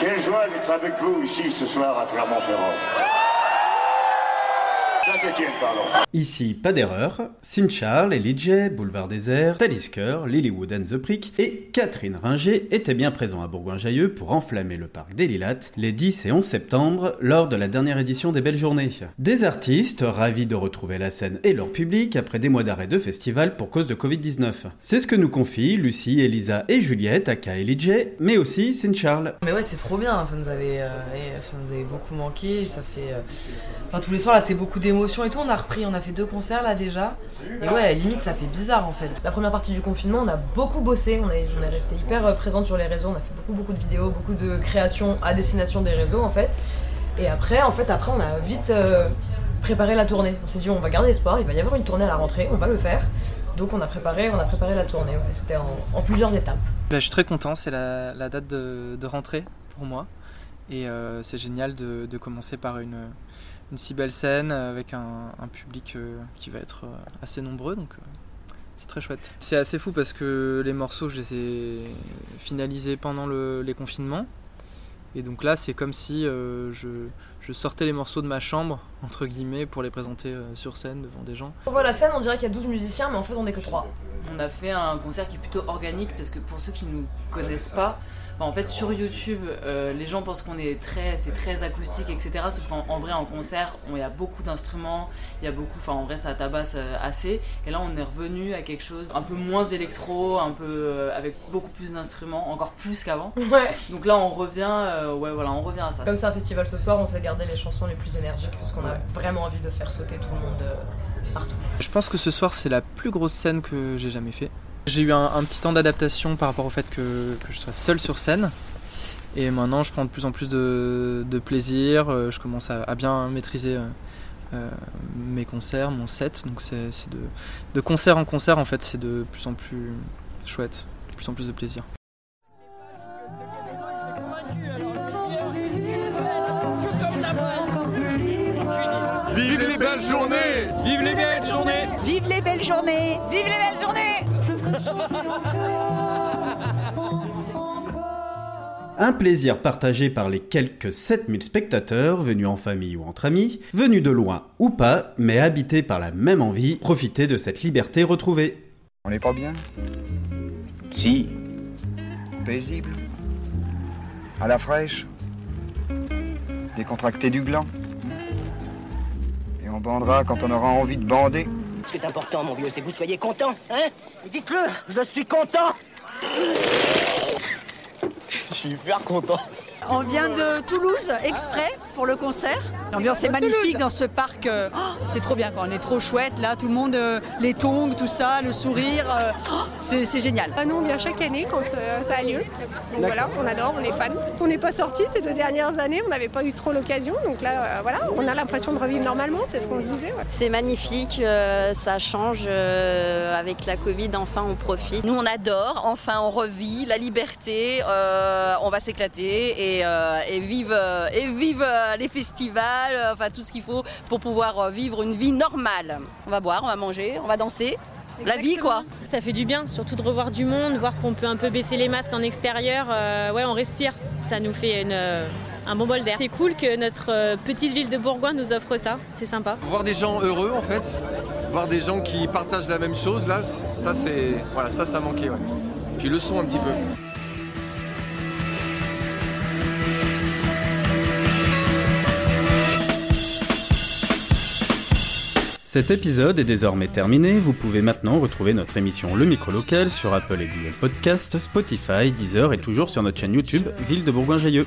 Quelle joie d'être avec vous ici ce soir à Clermont-Ferrand. Ici, pas d'erreur, Sin Charles, Elijah, Boulevard Désert, Talisker, Lilywood and the Prick et Catherine Ringer étaient bien présents à Bourgoin-Jailleux pour enflammer le parc des Lilates les 10 et 11 septembre lors de la dernière édition des Belles Journées. Des artistes ravis de retrouver la scène et leur public après des mois d'arrêt de festival pour cause de Covid-19. C'est ce que nous confient Lucie, Elisa et Juliette, aka Elijah, mais aussi Sin Charles. Mais ouais, c'est trop bien, ça nous avait, euh, ça nous avait beaucoup manqué, ça fait... Euh, enfin, tous les soirs là, c'est beaucoup d'émotions et tout, on a repris, on a fait deux concerts là déjà. Et ouais, limite ça fait bizarre en fait. La première partie du confinement, on a beaucoup bossé, on est, on est resté hyper euh, présente sur les réseaux, on a fait beaucoup beaucoup de vidéos, beaucoup de créations à destination des réseaux en fait. Et après, en fait, après on a vite euh, préparé la tournée. On s'est dit on va garder espoir, il va y avoir une tournée à la rentrée, on va le faire. Donc on a préparé, on a préparé la tournée. C'était en, plusieurs étapes. Bah, je suis très content, c'est la, date de, rentrée pour moi. Et euh, c'est génial de, commencer par une, une si belle scène avec un, public euh, qui va être euh, assez nombreux. Donc euh, c'est très chouette. C'est assez fou parce que les morceaux, je les ai finalisés pendant les confinements. Et donc là, c'est comme si je, sortais les morceaux de ma chambre, entre guillemets, pour les présenter sur scène devant des gens. On voit la scène, on dirait qu'il y a 12 musiciens, mais en fait, on n'est que 3. On a fait un concert qui est plutôt organique parce que pour ceux qui ne nous connaissent pas, en fait, sur YouTube, euh, les gens pensent qu'on est très, c'est très acoustique, etc. Sauf qu'en vrai, en concert, il y a beaucoup d'instruments, il y a beaucoup, enfin, en vrai, ça tabasse euh, assez. Et là, on est revenu à quelque chose un peu moins électro, un peu euh, avec beaucoup plus d'instruments, encore plus qu'avant. Ouais. Donc là, on revient, ouais, voilà, on revient à ça. Comme c'est un festival ce soir, on s'est gardé les chansons les plus énergiques parce qu'on a vraiment envie de faire sauter tout le monde partout. Je pense que ce soir, c'est la plus grosse scène que j'ai jamais fait. J'ai eu un, petit temps d'adaptation par rapport au fait que, je sois seul sur scène. Et maintenant, je prends de plus en plus de, plaisir. Euh, je commence à, bien maîtriser euh, euh, mes concerts, mon set. Donc, c'est de, de, concert en concert, en fait, c'est de plus en plus chouette, de plus en plus de plaisir. Vive les belles journées Vive les belles journées Vive les belles journées Vive les belles journées Un plaisir partagé par les quelques 7000 spectateurs venus en famille ou entre amis, venus de loin ou pas, mais habités par la même envie, profiter de cette liberté retrouvée. On n'est pas bien? Si. Paisible? À la fraîche? Décontracté du gland? Et on bandera quand on aura envie de bander? Ce qui est important, mon vieux, c'est que vous soyez content, hein? Dites-le, je suis content! Je suis hyper content. On vient de Toulouse exprès? Pour le concert. L'ambiance est magnifique dans ce parc. Euh, oh, c'est trop bien, quand on est trop chouette là. Tout le monde, euh, les tongs, tout ça, le sourire. Euh, oh, c'est génial. Nous, on vient chaque année quand ça a lieu. Donc voilà, on adore, on est fan. On n'est pas sorti ces deux dernières années, on n'avait pas eu trop l'occasion. Donc là, voilà, on a l'impression de revivre normalement, c'est ce qu'on se disait. C'est magnifique, ça change avec la Covid. Enfin, on profite. Nous, on adore. Enfin, on revit la liberté. on va s'éclater et, et vive, et vive les festivals euh, enfin tout ce qu'il faut pour pouvoir euh, vivre une vie normale. On va boire, on va manger, on va danser. La vie quoi. Ça fait du bien, surtout de revoir du monde, voir qu'on peut un peu baisser les masques en extérieur. Euh, ouais, on respire. Ça nous fait un bon bol d'air. C'est cool que notre petite ville de Bourgoin nous offre ça, c'est sympa. Voir des gens heureux en fait, voir des gens qui partagent la même chose là, ça c'est voilà, ça ça manquait Puis le son un petit peu. Cet épisode est désormais terminé, vous pouvez maintenant retrouver notre émission Le Micro Local sur Apple et Google Podcast, Spotify, Deezer et toujours sur notre chaîne YouTube Ville de Bourgoin-Jailleux.